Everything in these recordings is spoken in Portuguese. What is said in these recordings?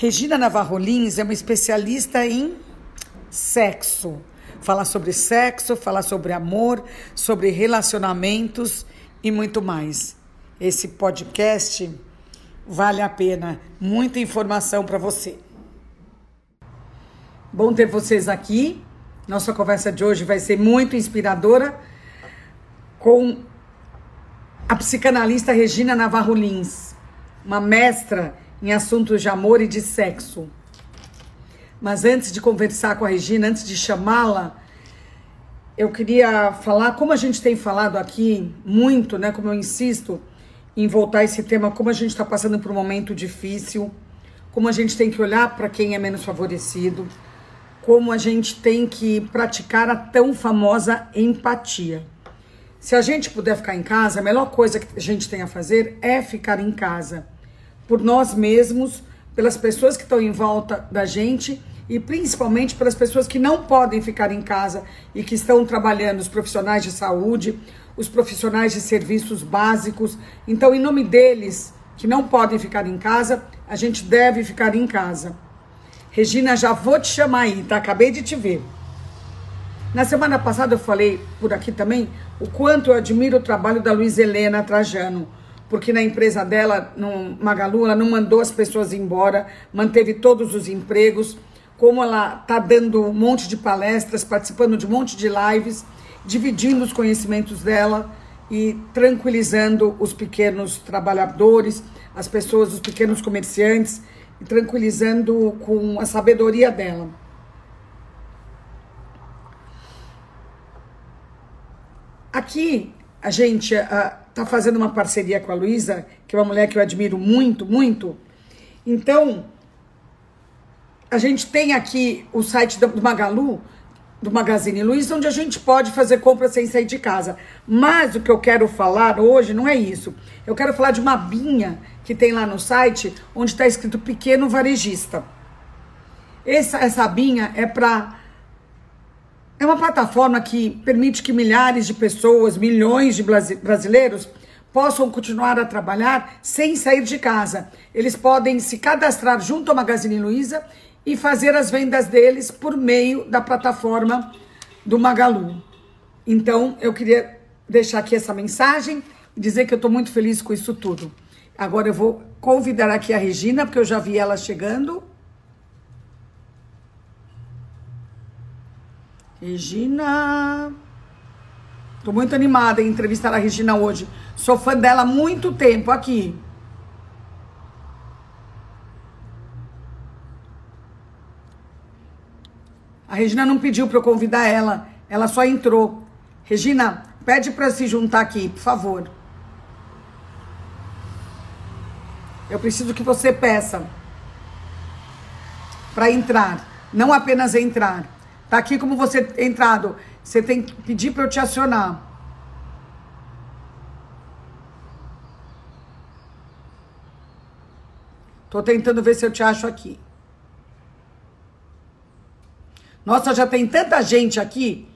Regina Navarro Lins é uma especialista em sexo. Falar sobre sexo, falar sobre amor, sobre relacionamentos e muito mais. Esse podcast vale a pena, muita informação para você. Bom ter vocês aqui. Nossa conversa de hoje vai ser muito inspiradora com a psicanalista Regina Navarro Lins, uma mestra em assuntos de amor e de sexo. Mas antes de conversar com a Regina, antes de chamá-la, eu queria falar, como a gente tem falado aqui muito, né? Como eu insisto em voltar esse tema, como a gente está passando por um momento difícil, como a gente tem que olhar para quem é menos favorecido, como a gente tem que praticar a tão famosa empatia. Se a gente puder ficar em casa, a melhor coisa que a gente tem a fazer é ficar em casa por nós mesmos, pelas pessoas que estão em volta da gente e principalmente pelas pessoas que não podem ficar em casa e que estão trabalhando, os profissionais de saúde, os profissionais de serviços básicos. Então, em nome deles, que não podem ficar em casa, a gente deve ficar em casa. Regina, já vou te chamar aí, tá? Acabei de te ver. Na semana passada eu falei por aqui também o quanto eu admiro o trabalho da Luiz Helena Trajano porque na empresa dela, no Magalu, ela não mandou as pessoas embora, manteve todos os empregos, como ela está dando um monte de palestras, participando de um monte de lives, dividindo os conhecimentos dela e tranquilizando os pequenos trabalhadores, as pessoas, os pequenos comerciantes, e tranquilizando com a sabedoria dela. Aqui, a gente, está fazendo uma parceria com a Luísa, que é uma mulher que eu admiro muito, muito. Então, a gente tem aqui o site do Magalu, do Magazine Luiza, onde a gente pode fazer compra sem sair de casa. Mas o que eu quero falar hoje não é isso. Eu quero falar de uma binha que tem lá no site, onde está escrito pequeno varejista. Essa, essa binha é para é uma plataforma que permite que milhares de pessoas, milhões de brasileiros, possam continuar a trabalhar sem sair de casa. Eles podem se cadastrar junto ao Magazine Luiza e fazer as vendas deles por meio da plataforma do Magalu. Então, eu queria deixar aqui essa mensagem e dizer que eu estou muito feliz com isso tudo. Agora eu vou convidar aqui a Regina, porque eu já vi ela chegando. Regina. Tô muito animada em entrevistar a Regina hoje. Sou fã dela há muito tempo aqui. A Regina não pediu para eu convidar ela, ela só entrou. Regina, pede para se juntar aqui, por favor. Eu preciso que você peça para entrar, não apenas entrar. Tá aqui como você entrado. Você tem que pedir para eu te acionar. Tô tentando ver se eu te acho aqui. Nossa, já tem tanta gente aqui.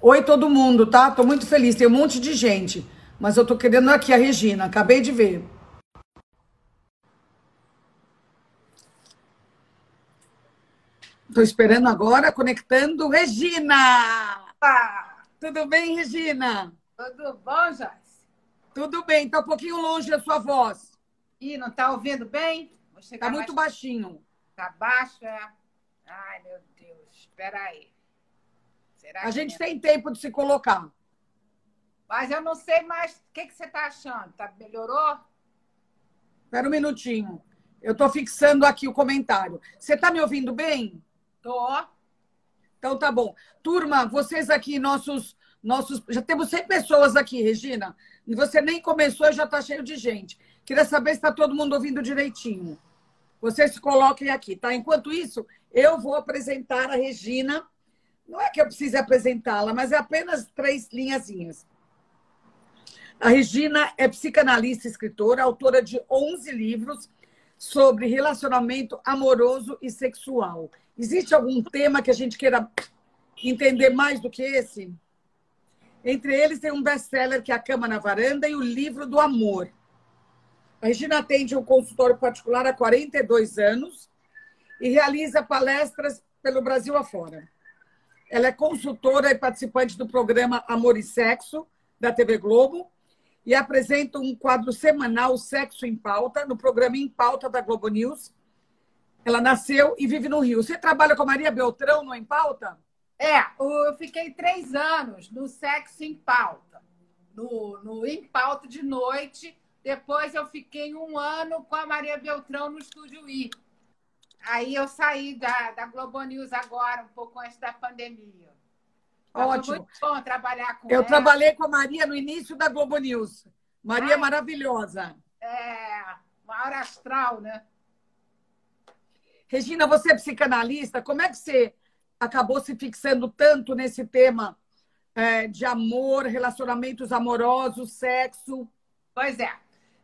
Oi, todo mundo, tá? Tô muito feliz. Tem um monte de gente. Mas eu tô querendo aqui a Regina. Acabei de ver. Estou esperando agora, conectando Regina. Ah, tudo bem, Regina? Tudo bom, Joyce? Tudo bem, está um pouquinho longe a sua voz. Ih, não está ouvindo bem? Está muito mais... baixinho. Está baixo, é? Ai, meu Deus, espera aí. Será a gente é? tem tempo de se colocar. Mas eu não sei mais. O que, que você está achando? Tá, melhorou? Espera um minutinho. Eu estou fixando aqui o comentário. Você está me ouvindo bem? Tô. Então tá bom. Turma, vocês aqui, nossos. nossos já temos 100 pessoas aqui, Regina. E você nem começou e já está cheio de gente. Queria saber se está todo mundo ouvindo direitinho. Vocês se coloquem aqui, tá? Enquanto isso, eu vou apresentar a Regina. Não é que eu precise apresentá-la, mas é apenas três linhazinhas. A Regina é psicanalista e escritora, autora de 11 livros sobre relacionamento amoroso e sexual. Existe algum tema que a gente queira entender mais do que esse? Entre eles tem um best-seller que é A Cama na Varanda e o Livro do Amor. A Regina atende um consultório particular há 42 anos e realiza palestras pelo Brasil afora. Ela é consultora e participante do programa Amor e Sexo, da TV Globo, e apresenta um quadro semanal Sexo em Pauta, no programa Em Pauta da Globo News. Ela nasceu e vive no Rio. Você trabalha com a Maria Beltrão no Em Pauta? É, eu fiquei três anos no Sexo em Pauta, no, no Em Pauta de noite. Depois eu fiquei um ano com a Maria Beltrão no Estúdio I. Aí eu saí da, da Globo News agora, um pouco antes da pandemia. Ótimo. muito bom trabalhar com Eu ela. trabalhei com a Maria no início da Globo News. Maria Ai, maravilhosa. É, maior astral, né? Regina, você é psicanalista, como é que você acabou se fixando tanto nesse tema é, de amor, relacionamentos amorosos, sexo? Pois é.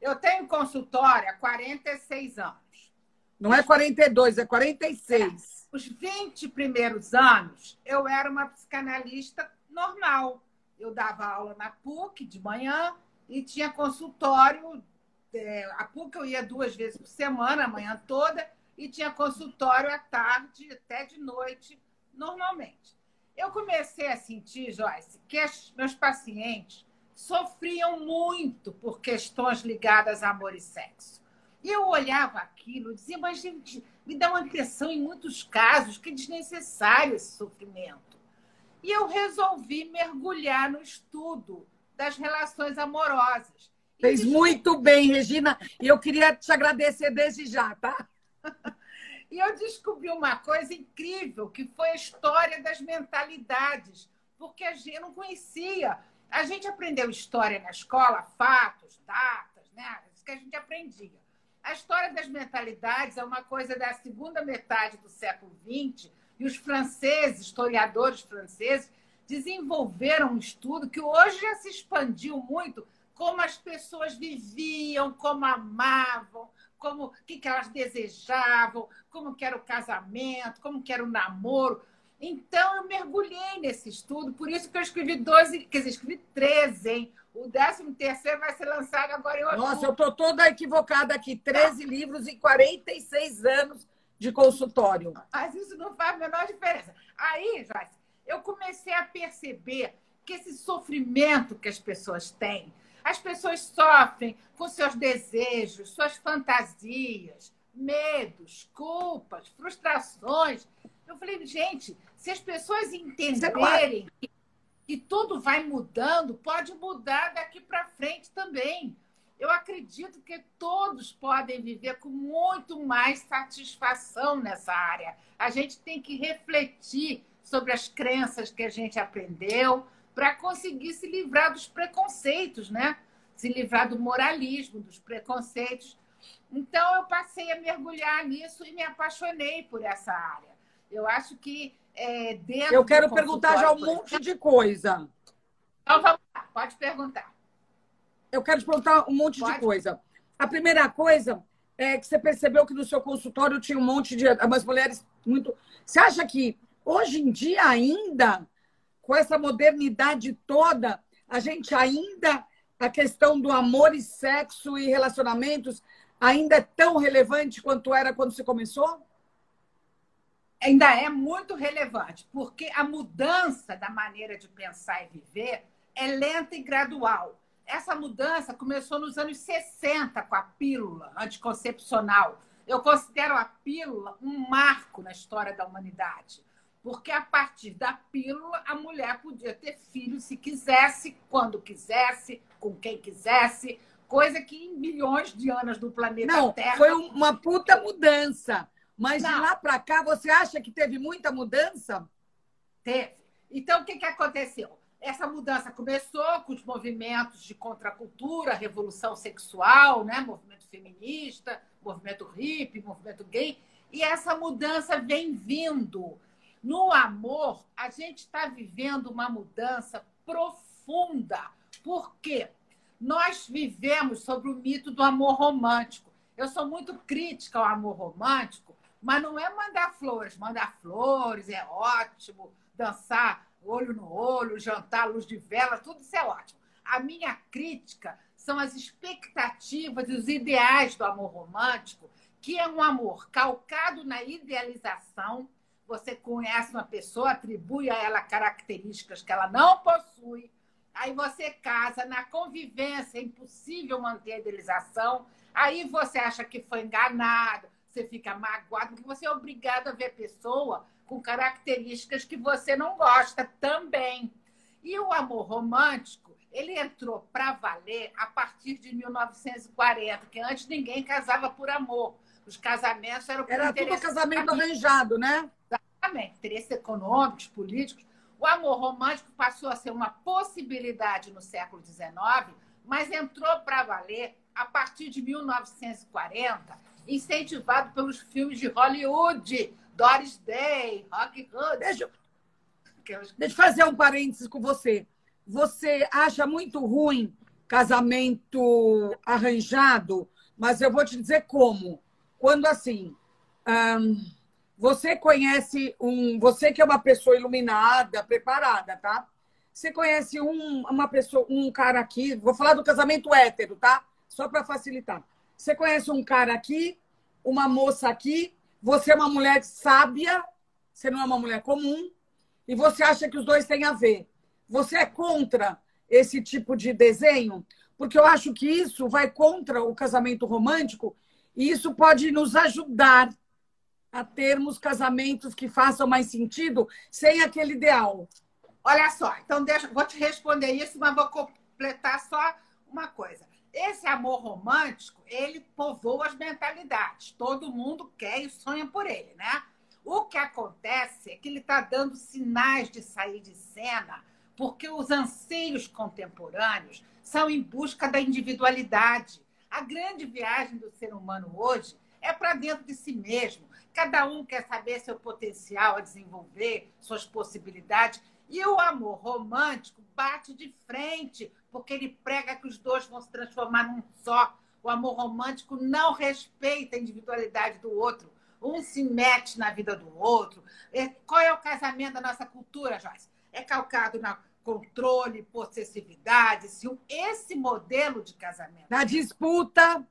Eu tenho consultório há 46 anos. Não é 42, é 46. Os 20 primeiros anos, eu era uma psicanalista normal. Eu dava aula na PUC de manhã e tinha consultório. É, a PUC eu ia duas vezes por semana, a manhã toda, e tinha consultório à tarde, até de noite, normalmente. Eu comecei a sentir, Joyce, que as, meus pacientes sofriam muito por questões ligadas a amor e sexo. E eu olhava aquilo e dizia, mas, gente, me dá uma impressão, em muitos casos, que é desnecessário esse sofrimento. E eu resolvi mergulhar no estudo das relações amorosas. Fez muito bem, Regina, e eu queria te agradecer desde já, tá? E eu descobri uma coisa incrível, que foi a história das mentalidades, porque a gente não conhecia. A gente aprendeu história na escola, fatos, datas, né? Isso que a gente aprendia. A história das mentalidades é uma coisa da segunda metade do século XX, e os franceses, historiadores franceses, desenvolveram um estudo que hoje já se expandiu muito, como as pessoas viviam, como amavam, como que, que elas desejavam, como que era o casamento, como que era o namoro. Então, eu mergulhei nesse estudo, por isso que eu escrevi 12, quer dizer, escrevi 13, hein? O 13 terceiro vai ser lançado agora em outubro. Nossa, eu estou toda equivocada aqui. 13 livros e 46 anos de consultório. Mas isso não faz a menor diferença. Aí, Joyce, eu comecei a perceber que esse sofrimento que as pessoas têm, as pessoas sofrem com seus desejos, suas fantasias, medos, culpas, frustrações. Eu falei, gente, se as pessoas entenderem que, que tudo vai mudando, pode mudar daqui para frente também. Eu acredito que todos podem viver com muito mais satisfação nessa área. A gente tem que refletir sobre as crenças que a gente aprendeu, para conseguir se livrar dos preconceitos, né? Se livrar do moralismo, dos preconceitos. Então, eu passei a mergulhar nisso e me apaixonei por essa área. Eu acho que é. Eu quero perguntar já um monte de coisa. Então, vamos lá, pode perguntar. Eu quero te perguntar um monte pode? de coisa. A primeira coisa é que você percebeu que no seu consultório tinha um monte de. umas mulheres muito. Você acha que hoje em dia ainda com essa modernidade toda, a gente ainda, a questão do amor e sexo e relacionamentos, ainda é tão relevante quanto era quando você começou? Ainda é muito relevante, porque a mudança da maneira de pensar e viver é lenta e gradual. Essa mudança começou nos anos 60 com a pílula anticoncepcional. Eu considero a pílula um marco na história da humanidade porque a partir da pílula a mulher podia ter filho se quisesse, quando quisesse, com quem quisesse, coisa que em milhões de anos do planeta Não, Terra. Foi uma puta mudança. Mas Não. de lá para cá, você acha que teve muita mudança? Teve. Então, o que, que aconteceu? Essa mudança começou com os movimentos de contracultura, revolução sexual, né? movimento feminista, movimento hippie, movimento gay. E essa mudança vem vindo no amor, a gente está vivendo uma mudança profunda. Por quê? Nós vivemos sobre o mito do amor romântico. Eu sou muito crítica ao amor romântico, mas não é mandar flores. Mandar flores é ótimo, dançar olho no olho, jantar luz de vela, tudo isso é ótimo. A minha crítica são as expectativas e os ideais do amor romântico que é um amor calcado na idealização. Você conhece uma pessoa, atribui a ela características que ela não possui. Aí você casa, na convivência é impossível manter a idealização. Aí você acha que foi enganado, você fica magoado, porque você é obrigado a ver pessoa com características que você não gosta também. E o amor romântico, ele entrou para valer a partir de 1940, que antes ninguém casava por amor. Os casamentos eram por Era tudo casamento arranjado, né? Exatamente. Interesses econômicos, políticos. O amor romântico passou a ser uma possibilidade no século XIX, mas entrou para valer a partir de 1940, incentivado pelos filmes de Hollywood, Doris Day, Rock Hood. Deixa, deixa eu fazer um parênteses com você. Você acha muito ruim casamento arranjado, mas eu vou te dizer como. Quando assim, você conhece um, você que é uma pessoa iluminada, preparada, tá? Você conhece um, uma pessoa, um cara aqui, vou falar do casamento hétero, tá? Só para facilitar. Você conhece um cara aqui, uma moça aqui, você é uma mulher sábia, você não é uma mulher comum, e você acha que os dois têm a ver. Você é contra esse tipo de desenho? Porque eu acho que isso vai contra o casamento romântico e isso pode nos ajudar a termos casamentos que façam mais sentido sem aquele ideal. Olha só, então deixa, vou te responder isso, mas vou completar só uma coisa. Esse amor romântico, ele povoa as mentalidades. Todo mundo quer e sonha por ele, né? O que acontece é que ele está dando sinais de sair de cena, porque os anseios contemporâneos são em busca da individualidade. A grande viagem do ser humano hoje é para dentro de si mesmo. Cada um quer saber seu potencial a desenvolver, suas possibilidades. E o amor romântico bate de frente, porque ele prega que os dois vão se transformar num só. O amor romântico não respeita a individualidade do outro. Um se mete na vida do outro. É, qual é o casamento da nossa cultura, Joyce? É calcado na controle, possessividade. Esse modelo de casamento. Na disputa.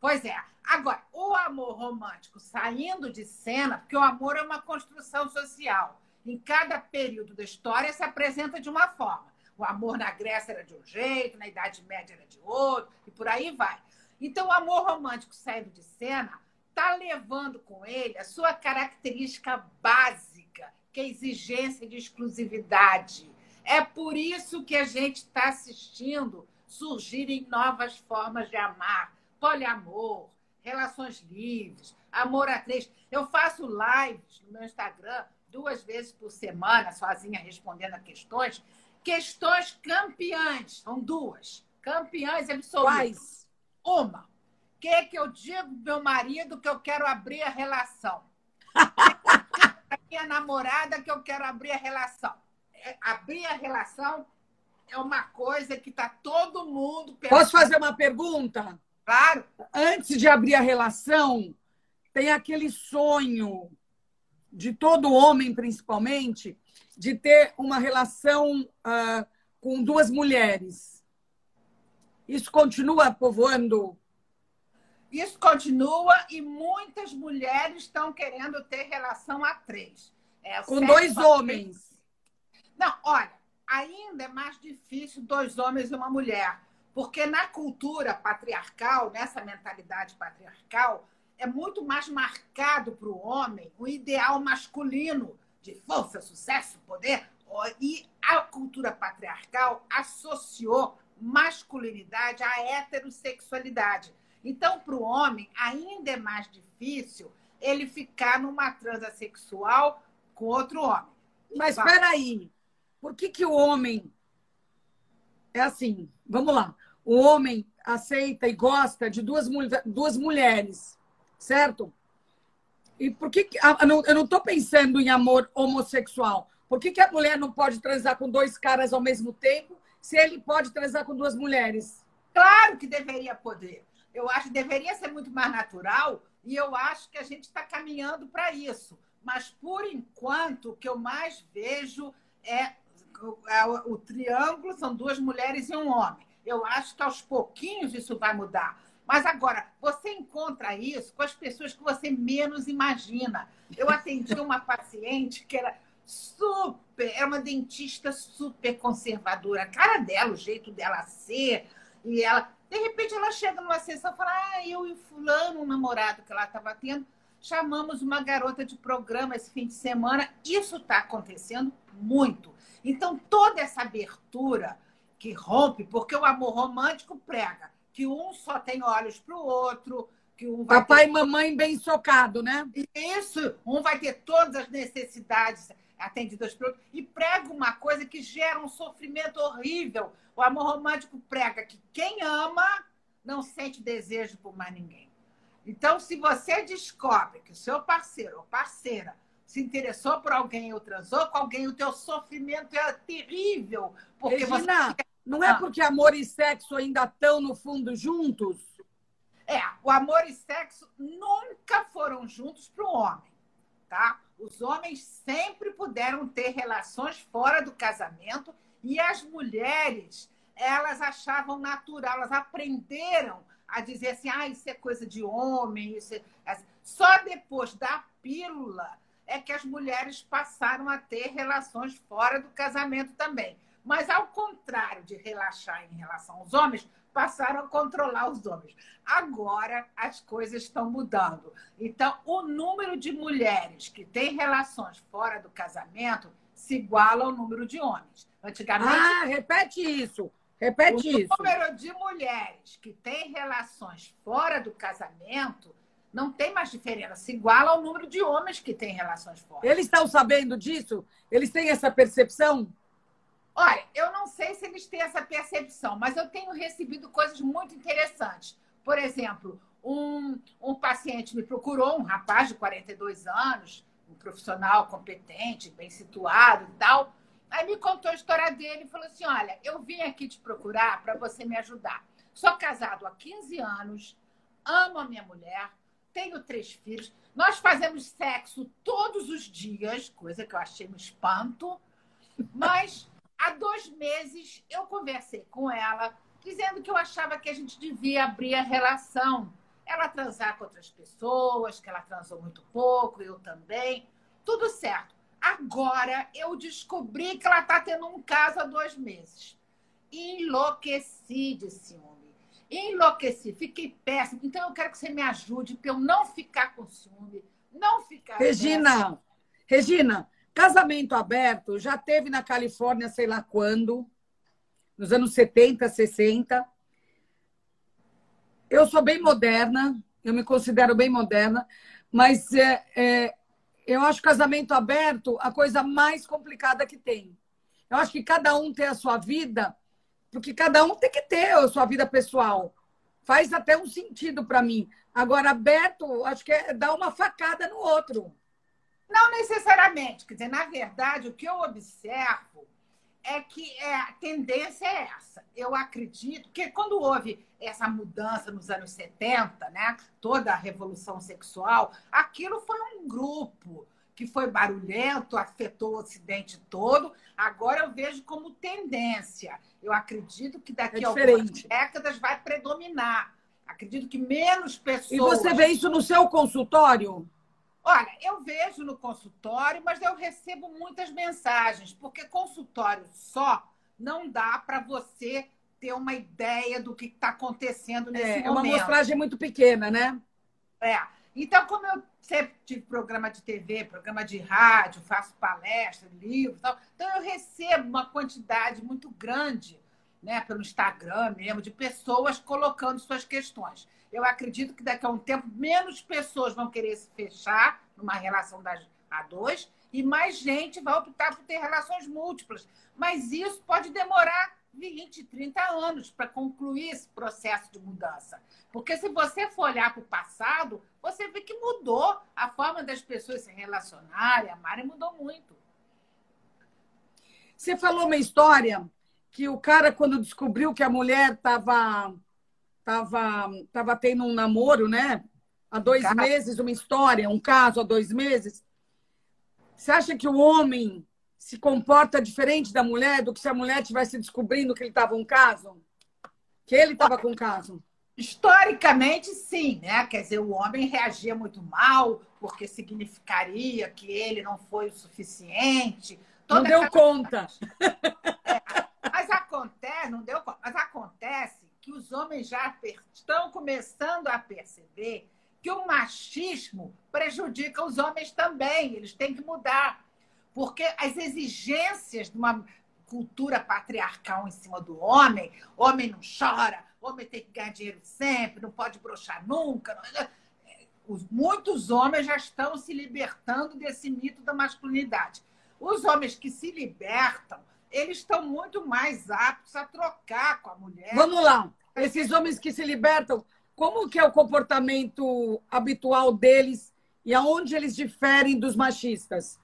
Pois é. Agora, o amor romântico saindo de cena, porque o amor é uma construção social. Em cada período da história se apresenta de uma forma. O amor na Grécia era de um jeito, na Idade Média era de outro, e por aí vai. Então, o amor romântico saindo de cena está levando com ele a sua característica básica, que é a exigência de exclusividade. É por isso que a gente está assistindo surgirem novas formas de amar, poliamor, relações livres, amor a três. Eu faço lives no meu Instagram duas vezes por semana, sozinha respondendo a questões, questões campeãs, são duas, campeãs absolutas. Quais? Uma, o que, é que eu digo meu marido que eu quero abrir a relação? a minha namorada que eu quero abrir a relação. É, abrir a relação é uma coisa que está todo mundo pensando. Posso fazer uma pergunta? Claro. Antes de abrir a relação, tem aquele sonho de todo homem, principalmente, de ter uma relação uh, com duas mulheres. Isso continua povoando? Isso continua e muitas mulheres estão querendo ter relação a três. É, com dois homens. Não, olha, ainda é mais difícil dois homens e uma mulher. Porque na cultura patriarcal, nessa mentalidade patriarcal, é muito mais marcado para o homem o ideal masculino de força, sucesso, poder. E a cultura patriarcal associou masculinidade à heterossexualidade. Então, para o homem, ainda é mais difícil ele ficar numa transa sexual com outro homem. Mas espera aí, por que, que o homem é assim? Vamos lá. O homem aceita e gosta de duas, duas mulheres, certo? E por que, que ah, eu não estou pensando em amor homossexual? Por que, que a mulher não pode transar com dois caras ao mesmo tempo se ele pode transar com duas mulheres? Claro que deveria poder. Eu acho que deveria ser muito mais natural e eu acho que a gente está caminhando para isso. Mas, por enquanto, o que eu mais vejo é o, é o triângulo, são duas mulheres e um homem. Eu acho que aos pouquinhos isso vai mudar. Mas agora, você encontra isso com as pessoas que você menos imagina. Eu atendi uma paciente que era super, era uma dentista super conservadora. A cara dela, o jeito dela ser, e ela, de repente, ela chega numa sessão e fala: Ah, eu e fulano, um namorado que ela estava tendo, chamamos uma garota de programa esse fim de semana. Isso está acontecendo muito. Então, toda essa abertura que rompe, porque o amor romântico prega que um só tem olhos para o outro, que um Papai ter... e mamãe bem socado, né? Isso, um vai ter todas as necessidades atendidas pelo outro, e prega uma coisa que gera um sofrimento horrível. O amor romântico prega que quem ama não sente desejo por mais ninguém. Então, se você descobre que o seu parceiro ou parceira se interessou por alguém ou transou com alguém, o teu sofrimento é terrível. Porque Regina, você... não é ah. porque amor e sexo ainda estão no fundo juntos? É, o amor e sexo nunca foram juntos para o homem, tá? Os homens sempre puderam ter relações fora do casamento e as mulheres, elas achavam natural, elas aprenderam a dizer assim, ah, isso é coisa de homem, isso é... Só depois da pílula é que as mulheres passaram a ter relações fora do casamento também. Mas, ao contrário de relaxar em relação aos homens, passaram a controlar os homens. Agora as coisas estão mudando. Então, o número de mulheres que têm relações fora do casamento se iguala ao número de homens. Antigamente. Ah, repete isso. Repete o isso. O número de mulheres que têm relações fora do casamento não tem mais diferença. Se iguala ao número de homens que têm relações fora. Eles estão sabendo disso? Eles têm essa percepção? Olha, eu não sei se eles têm essa percepção, mas eu tenho recebido coisas muito interessantes. Por exemplo, um, um paciente me procurou, um rapaz de 42 anos, um profissional competente, bem situado e tal. Aí me contou a história dele e falou assim: Olha, eu vim aqui te procurar para você me ajudar. Sou casado há 15 anos, amo a minha mulher, tenho três filhos. Nós fazemos sexo todos os dias, coisa que eu achei um espanto. Mas há dois meses eu conversei com ela, dizendo que eu achava que a gente devia abrir a relação. Ela transar com outras pessoas, que ela transou muito pouco, eu também. Tudo certo. Agora eu descobri que ela está tendo um caso há dois meses. Enlouqueci de ciúme. Enlouqueci, fiquei péssimo. Então eu quero que você me ajude para eu não ficar com ciúme, não ficar. Regina, péssima. Regina, Casamento aberto já teve na Califórnia, sei lá quando, nos anos 70, 60. Eu sou bem moderna, eu me considero bem moderna, mas é, é, eu acho casamento aberto a coisa mais complicada que tem. Eu acho que cada um tem a sua vida, porque cada um tem que ter a sua vida pessoal. Faz até um sentido para mim. Agora, aberto, acho que é dar uma facada no outro. Não necessariamente. Quer dizer, na verdade, o que eu observo é que é, a tendência é essa. Eu acredito que quando houve essa mudança nos anos 70, né, toda a revolução sexual, aquilo foi um grupo que foi barulhento, afetou o Ocidente todo. Agora eu vejo como tendência. Eu acredito que daqui é a algumas décadas vai predominar. Acredito que menos pessoas. E você vê isso no seu consultório? Olha, eu vejo no consultório, mas eu recebo muitas mensagens, porque consultório só não dá para você ter uma ideia do que está acontecendo nesse é, momento. É uma mostragem muito pequena, né? É. Então, como eu sempre tive programa de TV, programa de rádio, faço palestra, livro, tal, então eu recebo uma quantidade muito grande, né, pelo Instagram mesmo, de pessoas colocando suas questões. Eu acredito que daqui a um tempo menos pessoas vão querer se fechar numa relação das a dois e mais gente vai optar por ter relações múltiplas. Mas isso pode demorar 20, 30 anos para concluir esse processo de mudança. Porque se você for olhar para o passado, você vê que mudou a forma das pessoas se relacionarem, amarem mudou muito. Você falou uma história que o cara, quando descobriu que a mulher estava tava, tava tendo um namoro, né? Há dois meses, uma história, um caso há dois meses. Você acha que o homem se comporta diferente da mulher do que se a mulher tivesse descobrindo que ele estava um caso? Que ele estava com um caso? Historicamente, sim, né? Quer dizer, o homem reagia muito mal, porque significaria que ele não foi o suficiente. não deu conta. É, mas acontece, não deu conta, mas acontece que os homens já estão começando a perceber que o machismo prejudica os homens também. Eles têm que mudar. Porque as exigências de uma cultura patriarcal em cima do homem, homem não chora, homem tem que ganhar dinheiro sempre, não pode brochar nunca. Muitos homens já estão se libertando desse mito da masculinidade. Os homens que se libertam, eles estão muito mais aptos a trocar com a mulher. Vamos lá. Esses homens que se libertam, como que é o comportamento habitual deles e aonde eles diferem dos machistas?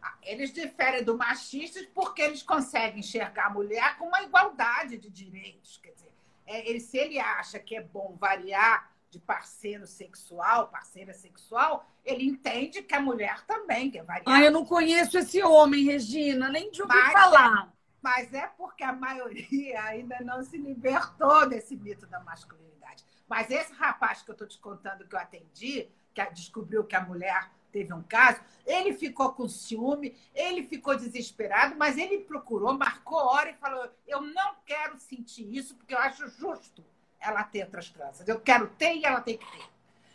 Ah, eles diferem dos machistas porque eles conseguem enxergar a mulher com uma igualdade de direitos. Quer dizer, é, ele, se ele acha que é bom variar de parceiro sexual, parceira sexual, ele entende que a mulher também quer variar. Ah, eu não conheço esse homem, Regina, nem de ouvir falar. É, mas é porque a maioria ainda não se libertou desse mito da masculinidade. Mas esse rapaz que eu estou te contando que eu atendi, que descobriu que a mulher teve um caso, ele ficou com ciúme, ele ficou desesperado, mas ele procurou, marcou hora e falou: Eu não quero sentir isso, porque eu acho justo ela ter outras tranças. Eu quero ter e ela tem que ter.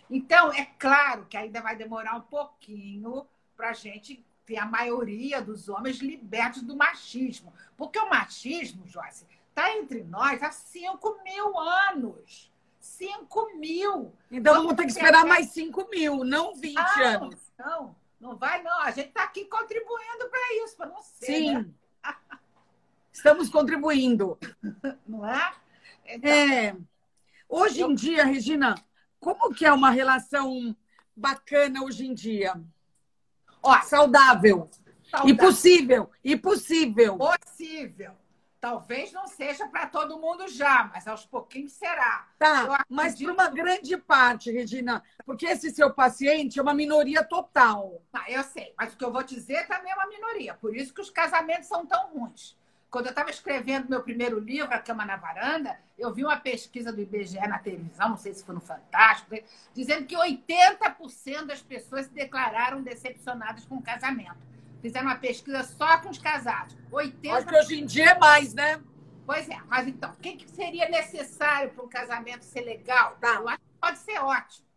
Então, é claro que ainda vai demorar um pouquinho para a gente ter a maioria dos homens libertos do machismo. Porque o machismo, Joyce, está entre nós há 5 mil anos. 5 mil. Então vamos, vamos ter que esperar mais 5 mil, não 20 não, anos. Não, não vai, não. A gente está aqui contribuindo para isso, para não ser. Sim. Né? Estamos contribuindo. Não é? Então, é. Hoje em dia, Regina, como que é uma relação bacana hoje em dia? Ó, saudável. saudável. E possível. E possível. Possível. Talvez não seja para todo mundo já, mas aos pouquinhos será. Tá, mas para uma grande parte, Regina, porque esse seu paciente é uma minoria total. Tá, eu sei, mas o que eu vou dizer também é uma minoria. Por isso que os casamentos são tão ruins. Quando eu estava escrevendo meu primeiro livro, A Cama na Varanda, eu vi uma pesquisa do IBGE na televisão, não sei se foi no Fantástico, dizendo que 80% das pessoas se declararam decepcionadas com o casamento. Fizeram uma pesquisa só com os casados. 80... Acho que hoje em dia é mais, né? Pois é, mas então, o que, seria necessário para um casamento ser legal? Tá. Eu acho que pode ser ótimo.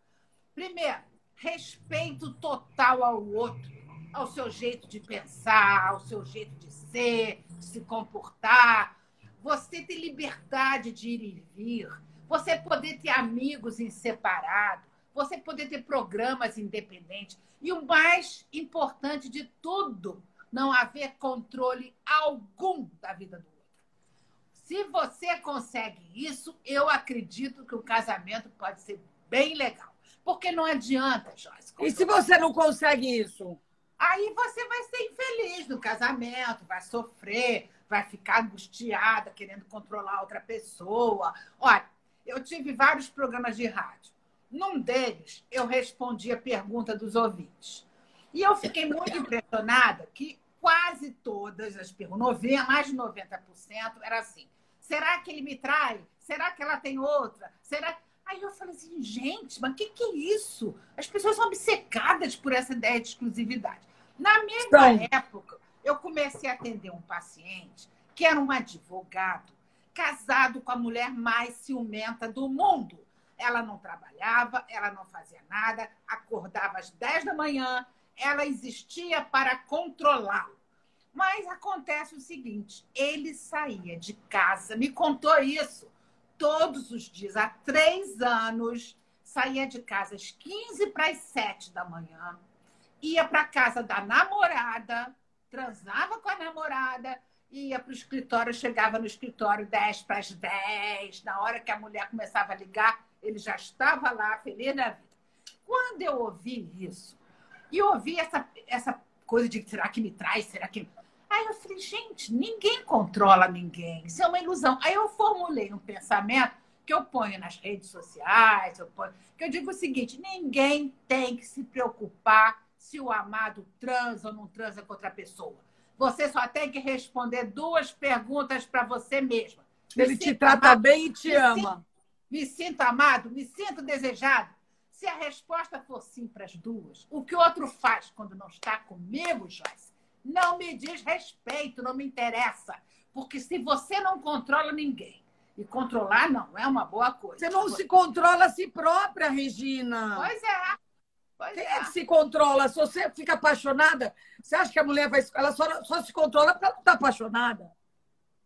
Primeiro, respeito total ao outro, ao seu jeito de pensar, ao seu jeito de ser, se comportar. Você ter liberdade de ir e vir. Você poder ter amigos em separado você poder ter programas independentes. E o mais importante de tudo, não haver controle algum da vida do outro. Se você consegue isso, eu acredito que o casamento pode ser bem legal. Porque não adianta, Joyce. E se você não consegue isso? Aí você vai ser infeliz no casamento, vai sofrer, vai ficar angustiada, querendo controlar outra pessoa. Olha, eu tive vários programas de rádio. Num deles, eu respondi a pergunta dos ouvintes. E eu fiquei muito impressionada que quase todas as perguntas, mais de 90%, era assim: será que ele me trai? Será que ela tem outra? Será Aí eu falei assim, gente, mas o que, que é isso? As pessoas são obcecadas por essa ideia de exclusividade. Na mesma época, eu comecei a atender um paciente que era um advogado casado com a mulher mais ciumenta do mundo. Ela não trabalhava, ela não fazia nada, acordava às 10 da manhã, ela existia para controlá-lo. Mas acontece o seguinte: ele saía de casa, me contou isso todos os dias, há três anos, saía de casa às 15 para as 7 da manhã, ia para casa da namorada, transava com a namorada, ia para o escritório, chegava no escritório 10 para as 10, na hora que a mulher começava a ligar, ele já estava lá, feliz da vida. Quando eu ouvi isso, e ouvi essa, essa coisa de será que me traz, será que. Aí eu falei, gente, ninguém controla ninguém, isso é uma ilusão. Aí eu formulei um pensamento que eu ponho nas redes sociais, eu ponho, que eu digo o seguinte: ninguém tem que se preocupar se o amado transa ou não transa com outra pessoa. Você só tem que responder duas perguntas para você mesma. Ele te trata bem e te ama. Me sinto amado? Me sinto desejado? Se a resposta for sim para as duas, o que o outro faz quando não está comigo, Joyce, não me diz respeito, não me interessa. Porque se você não controla ninguém, e controlar não é uma boa coisa. Você não se controla a si própria, Regina. Pois é. Pois Quem é. é que se controla? Se você fica apaixonada, você acha que a mulher vai. Ela só, só se controla porque ela não está apaixonada.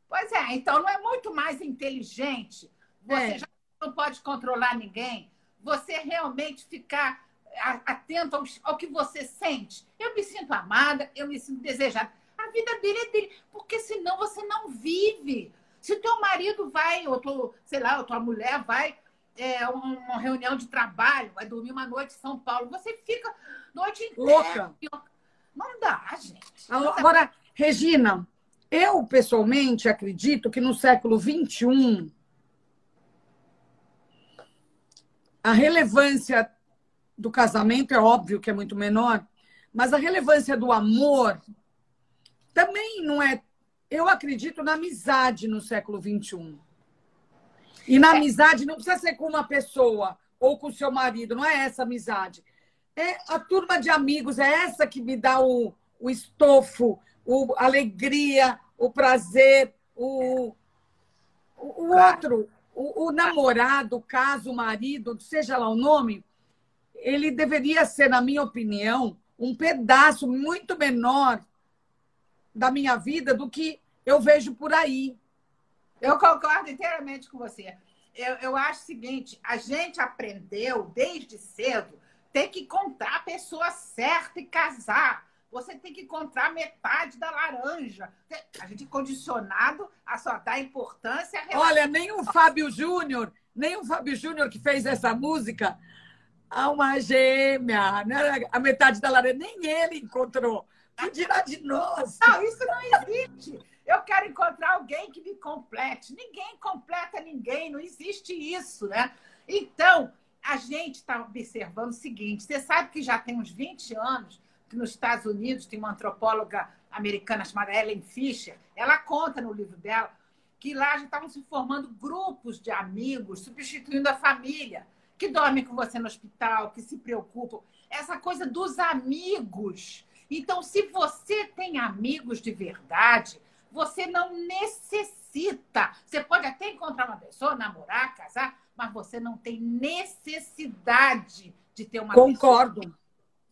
Pois é, então não é muito mais inteligente você É. já não pode controlar ninguém, você realmente ficar atento ao, ao que você sente. Eu me sinto amada, eu me sinto desejada. A vida dele é dele, porque senão você não vive. Se teu marido vai, ou tu, sei lá, ou tua mulher vai é, um- uma reunião de trabalho, vai dormir uma noite em São Paulo, você fica noite inteira. Louca. Não dá, gente. Não dá. Agora, Regina, eu pessoalmente acredito que no século XXI a relevância do casamento é óbvio que é muito menor, mas a relevância do amor também não é. Eu acredito na amizade no século XXI. E na amizade não precisa ser com uma pessoa ou com o seu marido, não é essa amizade. É a turma de amigos, é essa que me dá o, o estofo, o, a alegria, o prazer, o, o, o outro, o, o namorado, o caso, o marido, seja lá o nome, ele deveria ser, na minha opinião, um pedaço muito menor da minha vida do que eu vejo por aí. Eu concordo inteiramente com você. Eu, eu acho o seguinte: a gente aprendeu desde cedo tem que encontrar a pessoa certa e casar. Você tem que encontrar metade da laranja. A gente é condicionado a só dar importância. Olha, nem o Fábio Júnior, nem o Fábio Júnior que fez essa música, alma gêmea, né? a metade da laranja, nem ele encontrou. Que dirá de nós? Não, isso não existe. Eu quero encontrar alguém que me complete. Ninguém completa ninguém, não existe isso, né? Então, a gente está observando o seguinte: você sabe que já tem uns 20 anos que nos Estados Unidos tem uma antropóloga americana chamada Ellen Fisher. Ela conta no livro dela que lá já estavam se formando grupos de amigos, substituindo a família, que dormem com você no hospital, que se preocupam. Essa coisa dos amigos. Então, se você tem amigos de verdade, você não necessita. Você pode até encontrar uma pessoa, namorar, casar, mas você não tem necessidade de ter uma pessoa Concordo.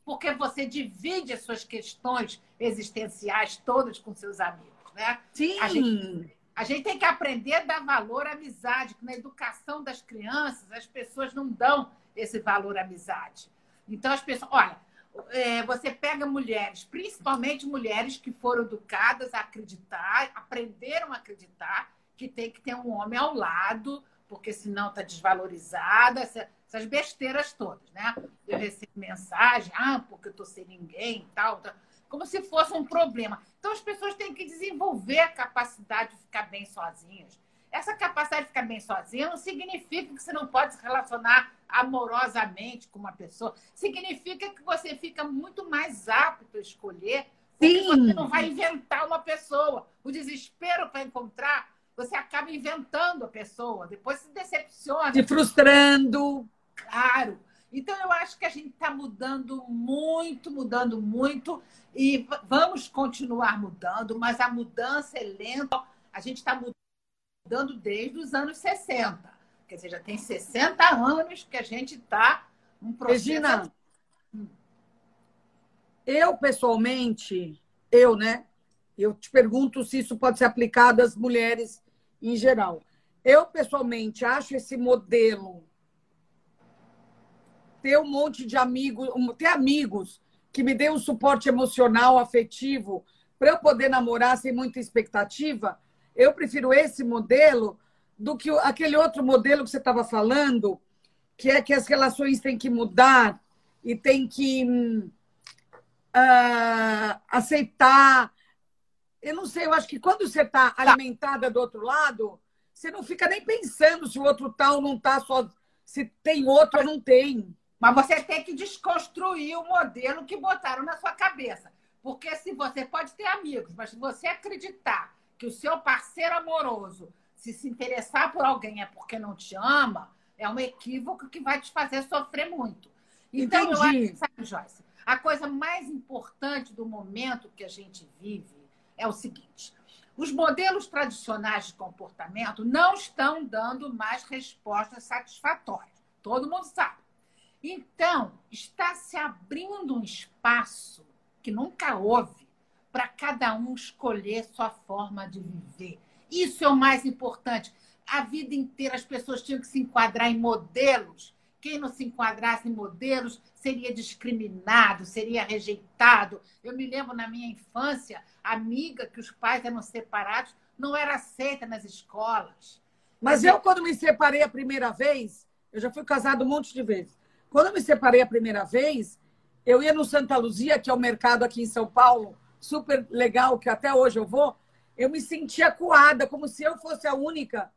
porque você divide as suas questões existenciais todas com seus amigos, né? Sim. A gente- A gente tem que aprender a dar valor à amizade, que na educação das crianças as pessoas não dão esse valor à amizade. Então as pessoas, olha, é, você pega mulheres, principalmente mulheres que foram educadas a acreditar, aprenderam a acreditar que tem que ter um homem ao lado, porque senão está desvalorizada, essa- essas besteiras todas, né? Eu recebo mensagem, ah, porque eu estou sem ninguém e tal, tal, como se fosse um problema. Então as pessoas têm que desenvolver a capacidade de ficar bem sozinhas. Essa capacidade de ficar bem sozinha não significa que você não pode se relacionar amorosamente com uma pessoa. Significa que você fica muito mais apto a escolher. Porque Sim. você não vai inventar uma pessoa. O desespero para encontrar, você acaba inventando a pessoa. Depois se decepciona. Se frustrando. Claro. Então, eu acho que a gente está mudando muito, mudando muito, e vamos continuar mudando, mas a mudança é lenta. A gente está mudando desde os anos 60. Quer dizer, já tem 60 anos que a gente está num processo. Regina, eu pessoalmente, eu, né? Eu te pergunto se isso pode ser aplicado às mulheres em geral. Eu pessoalmente acho esse modelo ter um monte de amigos, ter amigos que me dêem um suporte emocional, afetivo, para eu poder namorar sem muita expectativa, eu prefiro esse modelo do que aquele outro modelo que você estava falando, que é que as relações têm que mudar e tem que ah, aceitar. Eu não sei, eu acho que quando você está alimentada do outro lado, você não fica nem pensando se o outro tá ou não tá, só se tem outro ou não tem. Mas você tem que desconstruir o modelo que botaram na sua cabeça. Porque se você pode ter amigos, mas se você acreditar que o seu parceiro amoroso se se interessar por alguém é porque não te ama, é um equívoco que vai te fazer sofrer muito. Então, Entendi. eu acho, sabe, Joyce, a coisa mais importante do momento que a gente vive é o seguinte: os modelos tradicionais de comportamento não estão dando mais respostas satisfatórias. Todo mundo sabe. Então, está se abrindo um espaço que nunca houve para cada um escolher sua forma de viver. Isso é o mais importante. A vida inteira as pessoas tinham que se enquadrar em modelos. Quem não se enquadrasse em modelos seria discriminado, seria rejeitado. Eu me lembro na minha infância, amiga que os pais eram separados não era aceita nas escolas. Mas eu, quando me separei a primeira vez, eu já fui casado um monte de vezes. Quando eu me separei a primeira vez, eu ia no Santa Luzia, que é o um mercado aqui em São Paulo, super legal, que até hoje eu vou. Eu me sentia coada, como se eu fosse a única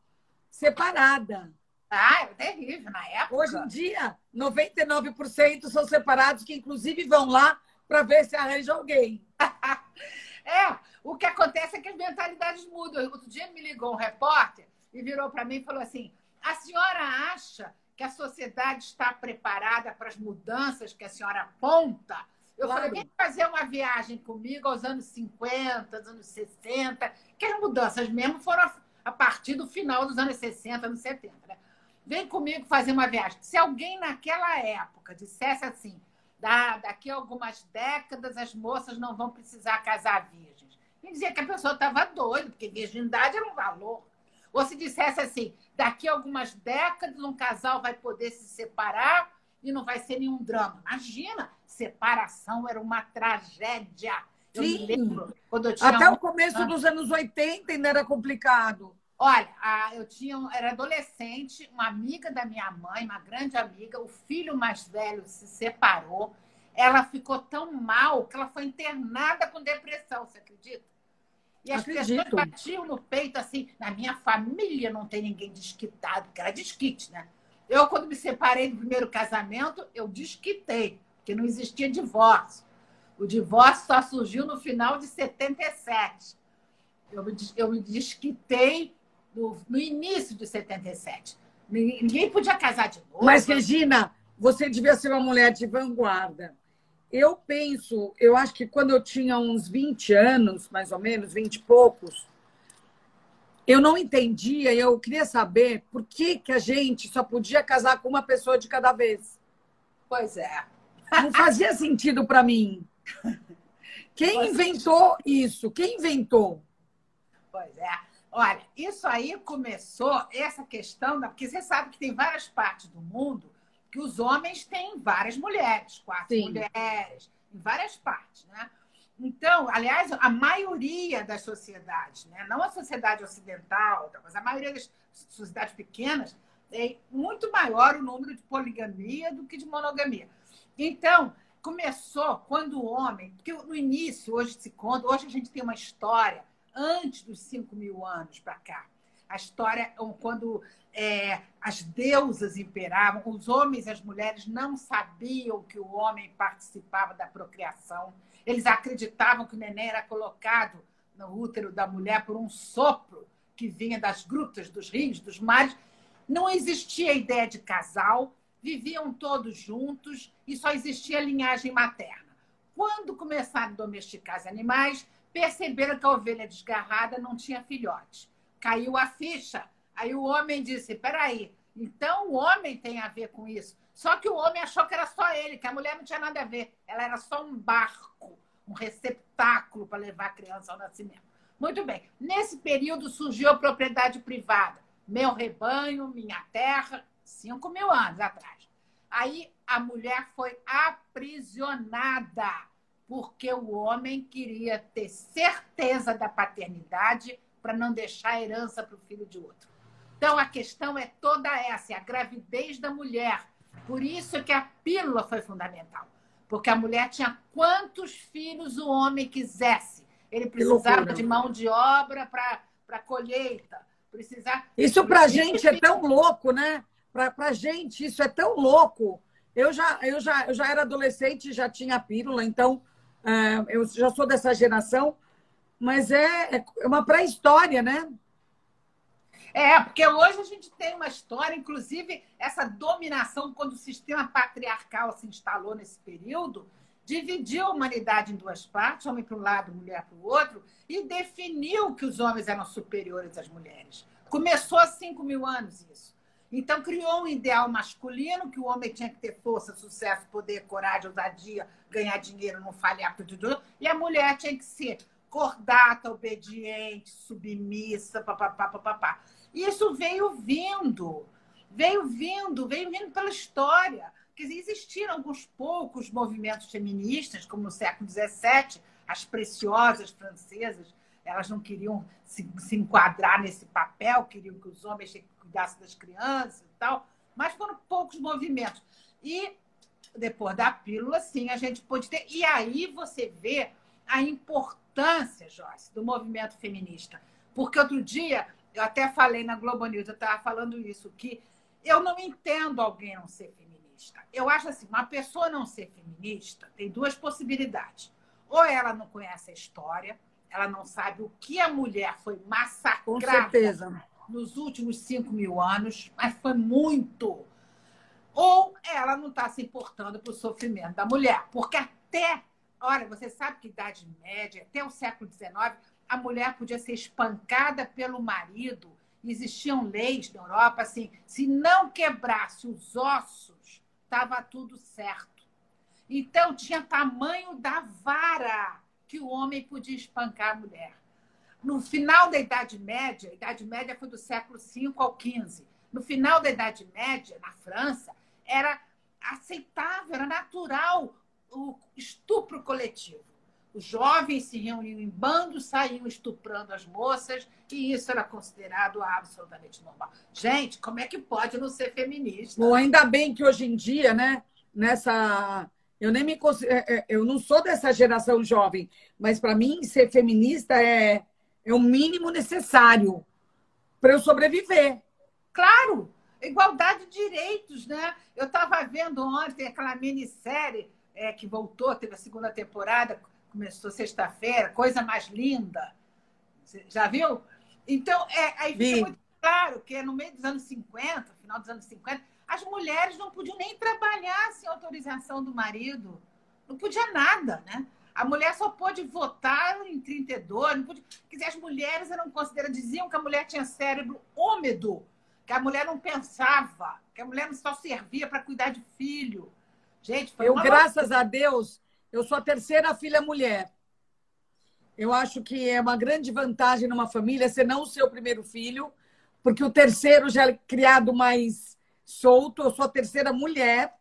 separada. Ah, é terrível na época. Hoje em dia, 99% são separados, que inclusive vão lá para ver se arranja alguém. é, o que acontece é que as mentalidades mudam. Outro dia me ligou um repórter e virou para mim e falou assim: a senhora acha que a sociedade está preparada para as mudanças que a senhora aponta? Eu claro. falei, vem fazer uma viagem comigo aos anos 50, aos anos 60, que as mudanças mesmo foram a partir do final dos anos 60, anos 70. Né? Vem comigo fazer uma viagem. Se alguém naquela época dissesse assim, da, daqui a algumas décadas as moças não vão precisar casar virgens, me dizia que a pessoa estava doida, porque virgindade era um valor. Ou se dissesse assim, daqui a algumas décadas um casal vai poder se separar e não vai ser nenhum drama. Imagina, separação era uma tragédia. Eu Sim. me lembro quando eu tinha Até um... o começo dos anos 80 ainda era complicado. Olha, eu tinha, era adolescente, uma amiga da minha mãe, uma grande amiga, o filho mais velho se separou. Ela ficou tão mal que ela foi internada com depressão, você acredita? E as Acredito. pessoas batiam no peito assim. Na minha família não tem ninguém desquitado, porque era desquite, né? Eu, quando me separei do primeiro casamento, eu desquitei, porque não existia divórcio. O divórcio só surgiu no final de 77. Eu, eu me desquitei no, no início de 77. Ninguém podia casar de novo. Mas, Regina, você devia ser uma mulher de vanguarda. Eu penso, eu acho que quando eu tinha uns 20 anos, mais ou menos, 20 e poucos, eu não entendia e eu queria saber por que, que a gente só podia casar com uma pessoa de cada vez. Pois é. Não fazia sentido para mim. Quem inventou isso? Quem inventou? Pois é. Olha, isso aí começou, essa questão, da... porque você sabe que tem várias partes do mundo que os homens têm várias mulheres, quatro Sim. mulheres, em várias partes, né? Então, aliás, a maioria das sociedades, né? não a sociedade ocidental, mas a maioria das sociedades pequenas, é muito maior o número de poligamia do que de monogamia. Então, começou quando o homem, porque no início, hoje se conta, hoje a gente tem uma história antes dos 5 mil anos para cá. A história quando é, as deusas imperavam, os homens e as mulheres não sabiam que o homem participava da procriação. Eles acreditavam que o neném era colocado no útero da mulher por um sopro que vinha das grutas, dos rios, dos mares. Não existia ideia de casal, viviam todos juntos e só existia linhagem materna. Quando começaram a domesticar os animais, perceberam que a ovelha desgarrada não tinha filhote. Caiu a ficha Aí o homem disse: peraí, então o homem tem a ver com isso. Só que o homem achou que era só ele, que a mulher não tinha nada a ver. Ela era só um barco, um receptáculo para levar a criança ao nascimento. Muito bem. Nesse período surgiu a propriedade privada. Meu rebanho, minha terra, cinco mil anos atrás. Aí a mulher foi aprisionada, porque o homem queria ter certeza da paternidade para não deixar a herança para o filho de outro. Então, a questão é toda essa, é a gravidez da mulher. Por isso que a pílula foi fundamental. Porque a mulher tinha quantos filhos o homem quisesse. Ele precisava de mão de obra para a colheita. Precisar... Isso para a gente é tão louco, né? Para a gente, isso é tão louco. Eu já, eu, já, eu já era adolescente e já tinha pílula, então é, eu já sou dessa geração, mas é, é uma pré-história, né? É, porque hoje a gente tem uma história, inclusive, essa dominação, quando o sistema patriarcal se instalou nesse período, dividiu a humanidade em duas partes, homem para um lado, mulher para o outro, e definiu que os homens eram superiores às mulheres. Começou há 5 mil anos isso. Então, criou um ideal masculino que o homem tinha que ter força, sucesso, poder, coragem, ousadia, ganhar dinheiro, não falhar, tudo, e a mulher tinha que ser cordata, obediente, submissa, papapá, papapá. Isso veio vindo, veio vindo, veio vindo pela história. Quer dizer, existiram alguns poucos movimentos feministas, como no século XVII, as preciosas francesas, elas não queriam se, se enquadrar nesse papel, queriam que os homens cuidassem das crianças e tal, mas foram poucos movimentos. E depois da pílula, sim, a gente pôde ter. E aí você vê a importância, Joyce, do movimento feminista. Porque outro dia, eu até falei na Globo News, eu estava falando isso, que eu não entendo alguém não ser feminista. Eu acho assim, uma pessoa não ser feminista tem duas possibilidades. Ou ela não conhece a história, ela não sabe o que a mulher foi massacrada nos últimos cinco mil anos, mas foi muito. Ou ela não está se importando para o sofrimento da mulher, porque até, olha, você sabe que Idade Média, até o século XIX, a mulher podia ser espancada pelo marido. Existiam leis na Europa assim, se não quebrasse os ossos, estava tudo certo. Então tinha tamanho da vara que o homem podia espancar a mulher. No final da Idade Média, a Idade Média foi do século V ao XV. No final da Idade Média, na França, era aceitável, era natural o estupro coletivo. Os jovens se reuniam em bandos, saíam estuprando as moças, e isso era considerado absolutamente normal. Gente, como é que pode não ser feminista? Bom, ainda bem que hoje em dia, né, nessa eu nem me é, é, eu não sou dessa geração jovem, mas para mim ser feminista é, é o mínimo necessário para eu sobreviver. Claro, igualdade de direitos, né? Eu estava vendo ontem aquela minissérie é, que voltou, teve a segunda temporada, começou sexta-feira, coisa mais linda. Você já viu? Então, é, aí fica Vi. muito claro que no meio dos anos 50, final dos anos 50, as mulheres não podiam nem trabalhar sem autorização do marido. Não podia nada, né? A mulher só pôde votar em 32. Não podia... Quer dizer, as mulheres eram consideradas, diziam que a mulher tinha cérebro úmido, que a mulher não pensava, que a mulher só servia para cuidar de filho. Gente, foi Eu, graças a Deus, eu sou a terceira filha mulher. Eu acho que é uma grande vantagem numa família ser não o seu primeiro filho, porque o terceiro já é criado mais solto, eu sou a terceira mulher.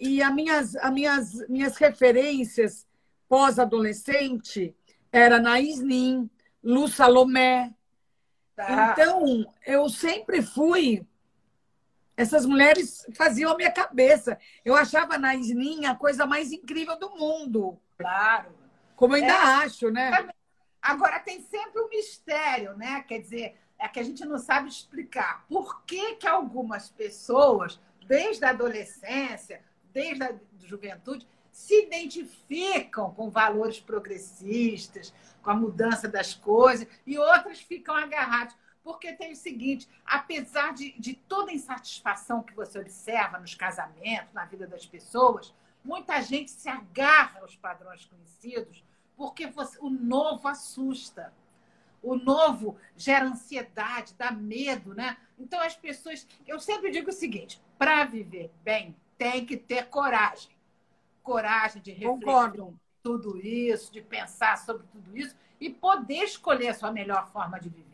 E as minhas, as minhas, minhas referências pós-adolescente era Naís Nin, Lu Salomé. Tá. Então, eu sempre fui. Essas mulheres faziam a minha cabeça. Eu achava a Naís Nin a coisa mais incrível do mundo. Claro. Como eu ainda é. acho, né? Agora tem sempre um mistério, né? Quer dizer, é que a gente não sabe explicar por que, que algumas pessoas, desde a adolescência, desde a juventude, se identificam com valores progressistas, com a mudança das coisas, e outras ficam agarradas. Porque tem o seguinte: apesar de, de toda a insatisfação que você observa nos casamentos, na vida das pessoas, muita gente se agarra aos padrões conhecidos porque você, o novo assusta o novo gera ansiedade, dá medo, né? Então as pessoas, eu sempre digo o seguinte: para viver bem, tem que ter coragem. Coragem de refletir Concordo. tudo isso, de pensar sobre tudo isso e poder escolher a sua melhor forma de viver,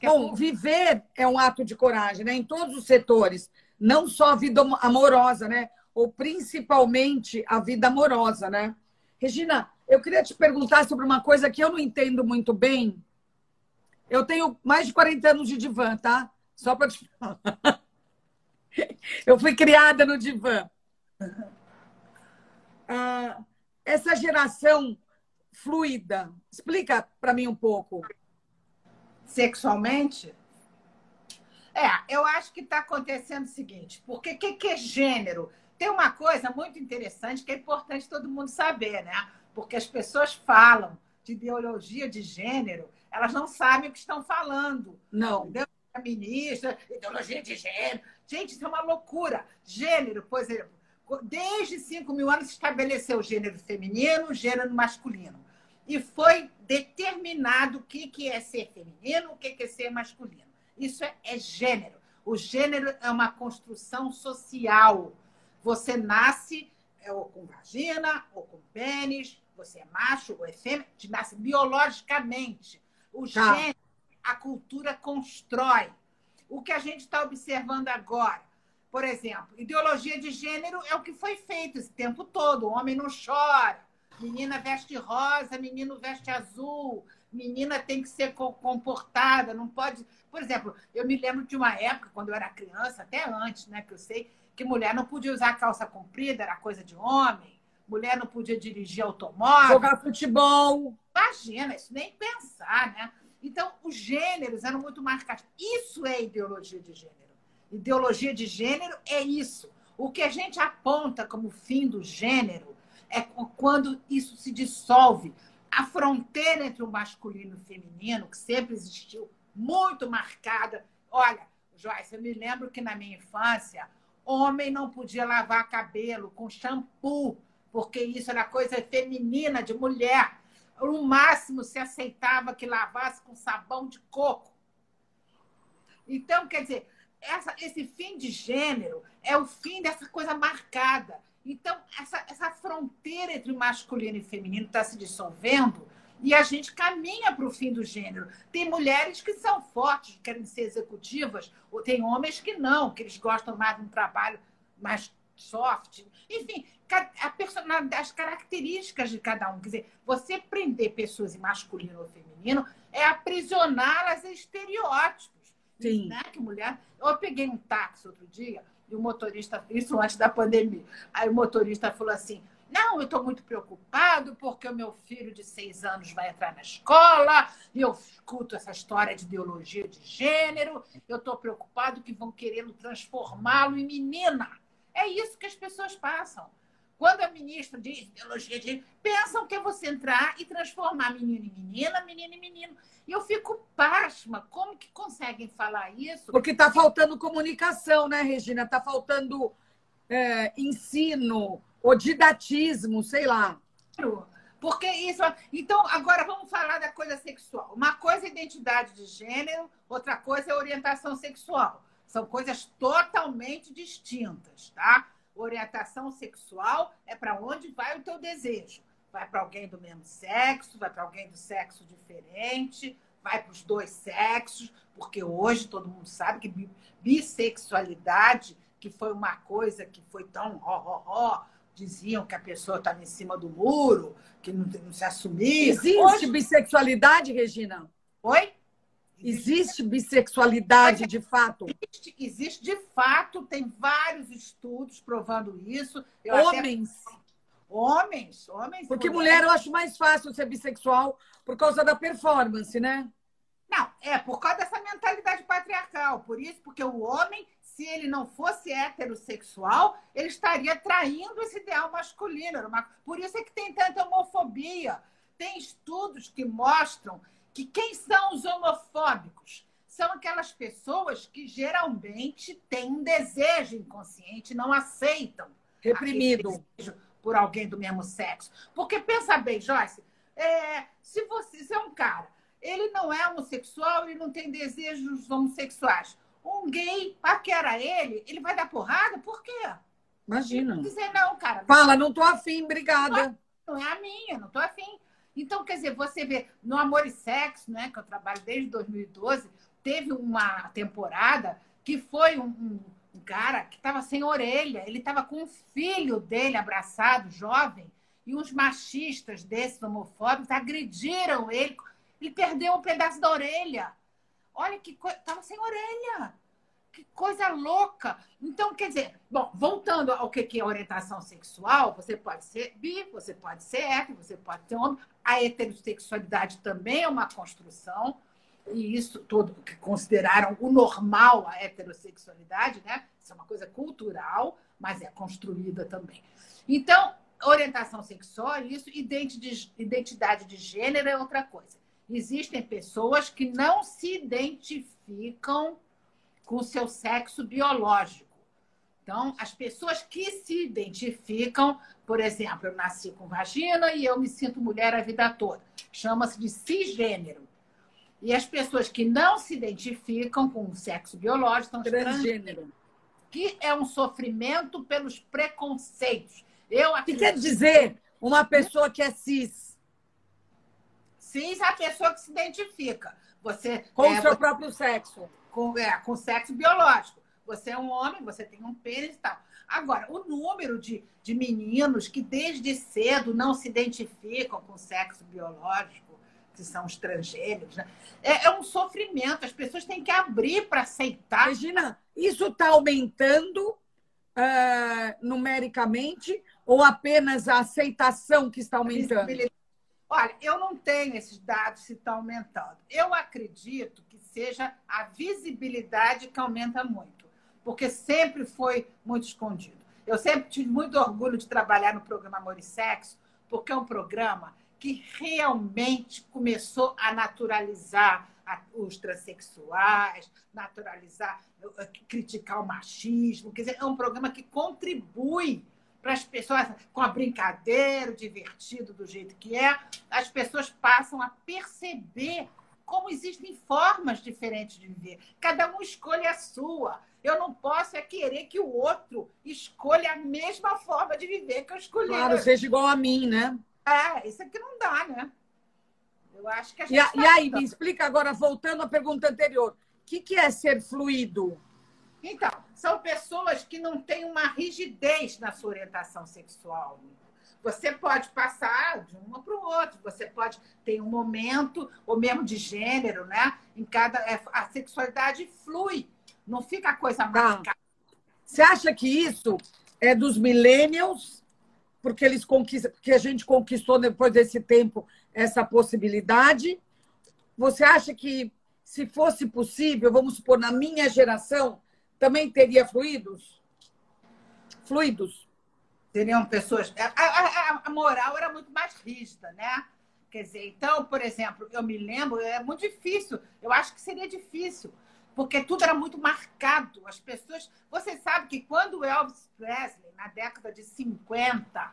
é Bom, viver é um ato de coragem, né? Em todos os setores, não só a vida amorosa, né? Ou principalmente a vida amorosa, né? Regina, eu queria te perguntar sobre uma coisa que eu não entendo muito bem. Eu tenho mais de 40 anos de divã, tá? Só para te falar. Eu fui criada no divã. Ah, essa geração fluida, explica para mim um pouco. Sexualmente? É, eu acho que está acontecendo o seguinte, porque o que, que é gênero? Tem uma coisa muito interessante que é importante todo mundo saber, né? porque as pessoas falam de ideologia de gênero, elas não sabem o que estão falando. Não. Entendeu? A ministra, ideologia de gênero. Gente, isso é uma loucura. Gênero, por exemplo, desde 5 mil anos se estabeleceu o gênero feminino, gênero masculino. E foi determinado o que, que é ser feminino, o que, que é ser masculino. Isso é, é gênero. O gênero é uma construção social. Você nasce é, ou com vagina, ou com pênis, você é macho ou é fêmea, te nasce biologicamente. O tá. gênero, a cultura constrói. O que a gente está observando agora, por exemplo, ideologia de gênero é o que foi feito esse tempo todo. O homem não chora, menina veste rosa, menino veste azul, menina tem que ser comportada, não pode. Por exemplo, eu me lembro de uma época, quando eu era criança, até antes, né, que eu sei, que mulher não podia usar calça comprida, era coisa de homem, mulher não podia dirigir automóvel. Jogar futebol. Imagina, isso nem pensar, né? Então, os gêneros eram muito marcados. Isso é ideologia de gênero. Ideologia de gênero é isso. O que a gente aponta como fim do gênero é quando isso se dissolve. A fronteira entre o masculino e o feminino, que sempre existiu, muito marcada. Olha, Joyce, eu me lembro que na minha infância, homem não podia lavar cabelo com shampoo, porque isso era coisa feminina, de mulher. No máximo se aceitava que lavasse com sabão de coco. Então, quer dizer, essa, esse fim de gênero é o fim dessa coisa marcada. Então, essa, essa fronteira entre o masculino e feminino está se dissolvendo e a gente caminha para o fim do gênero. Tem mulheres que são fortes, querem ser executivas, ou tem homens que não, que eles gostam mais de um trabalho mais soft. Enfim, a personalidade, as características de cada um. Quer dizer, você prender pessoas em masculino ou feminino é aprisioná-las a estereótipos. Sim. Né? Que mulher. Eu peguei um táxi outro dia o motorista, isso antes da pandemia. Aí o motorista falou assim: não, eu estou muito preocupado porque o meu filho de seis anos vai entrar na escola e eu escuto essa história de ideologia de gênero. Eu estou preocupado que vão querendo transformá-lo em menina. É isso que as pessoas passam. Quando a ministra diz ideologia de pensam que é você entrar e transformar menino em menina, menino em menino. E eu fico pasma. Como que conseguem falar isso? Porque está faltando comunicação, né, Regina? Está faltando é, ensino o didatismo, sei lá. Porque isso. Então, agora vamos falar da coisa sexual. Uma coisa é identidade de gênero, outra coisa é orientação sexual. São coisas totalmente distintas, tá? Orientação sexual é para onde vai o teu desejo. Vai para alguém do mesmo sexo, vai para alguém do sexo diferente, vai para os dois sexos, porque hoje todo mundo sabe que bissexualidade, que foi uma coisa que foi tão ó, ó, ó, diziam que a pessoa estava em cima do muro, que não, não se assumia. Existe Hoje... bissexualidade, Regina? Oi? Existe bissexualidade de fato? Existe, existe, de fato, tem vários estudos provando isso. Eu homens. Até... Homens, homens. Porque mulher eu acho mais fácil ser bissexual por causa da performance, né? Não, é por causa dessa mentalidade patriarcal. Por isso, porque o homem se ele não fosse heterossexual, ele estaria traindo esse ideal masculino. Por isso é que tem tanta homofobia. Tem estudos que mostram que quem são os homofóbicos? São aquelas pessoas que geralmente têm um desejo inconsciente, não aceitam. Reprimido. Por alguém do mesmo sexo. Porque pensa bem, Joyce, é, se você se é um cara, ele não é homossexual, ele não tem desejos homossexuais um gay paquera ele, ele vai dar porrada? Por quê? Imagina. Dizer não, cara. Fala, não tô afim, obrigada. Não, é a minha, não tô afim. Então, quer dizer, você vê, no Amor e Sexo, né, que eu trabalho desde 2012, teve uma temporada que foi um, um, um cara que estava sem orelha, ele estava com o filho dele abraçado, jovem, e uns machistas desses homofóbicos agrediram ele, ele perdeu um pedaço da orelha. Olha que coisa. Tava sem orelha. Que coisa louca. Então, quer dizer, bom, voltando ao que é orientação sexual, você pode ser bi, você pode ser hétero, você pode ser homem. A heterossexualidade também é uma construção, e isso tudo que consideraram o normal a heterossexualidade, né? Isso é uma coisa cultural, mas é construída também. Então, orientação sexual, isso, identidade de gênero é outra coisa. Existem pessoas que não se identificam com o seu sexo biológico. Então, as pessoas que se identificam, por exemplo, eu nasci com vagina e eu me sinto mulher a vida toda. Chama-se de cisgênero. E as pessoas que não se identificam com o sexo biológico são transgênero, que é um sofrimento pelos preconceitos. Eu acredito... que quer dizer uma pessoa que é cis? Cis é a pessoa que se identifica. Você com é, o seu próprio sexo. Com, é, com sexo biológico. Você é um homem, você tem um pênis e tal. Agora, o número de, de meninos que desde cedo não se identificam com o sexo biológico que são estrangeiros, né? é, é, um sofrimento. As pessoas têm que abrir para aceitar. Imagina, isso está aumentando uh, numericamente ou apenas a aceitação que está aumentando? Olha, eu não tenho esses dados se está aumentando. Eu acredito que seja a visibilidade que aumenta muito, porque sempre foi muito escondido. Eu sempre tive muito orgulho de trabalhar no programa Amor e Sexo, porque é um programa que realmente começou a naturalizar os transexuais, naturalizar, criticar o machismo. Quer dizer, é um programa que contribui para as pessoas, com a brincadeira, divertido do jeito que é, as pessoas passam a perceber como existem formas diferentes de viver. Cada um escolhe a sua. Eu não posso é querer que o outro escolha a mesma forma de viver que eu escolhi. Claro, seja igual a mim, né? É, isso aqui não dá, né? Eu acho que a gente. E, tá e aí, me explica agora, voltando à pergunta anterior: o que, que é ser fluido? Então, são pessoas que não têm uma rigidez na sua orientação sexual. Você pode passar de uma para o outro, você pode ter um momento, ou mesmo de gênero, né? Em cada. É, a sexualidade flui, não fica a coisa tá. marcada. Você acha que isso é dos millennials porque eles conquistam, porque a gente conquistou depois desse tempo essa possibilidade. Você acha que se fosse possível, vamos supor, na minha geração, também teria fluidos? Fluidos. Seriam pessoas. A, a, a, moral era muito mais rígida, né? Quer dizer, então, por exemplo, eu me lembro, é muito difícil. Eu acho que seria difícil, porque tudo era muito marcado. As pessoas. Você sabe que quando Elvis Presley na década de 50,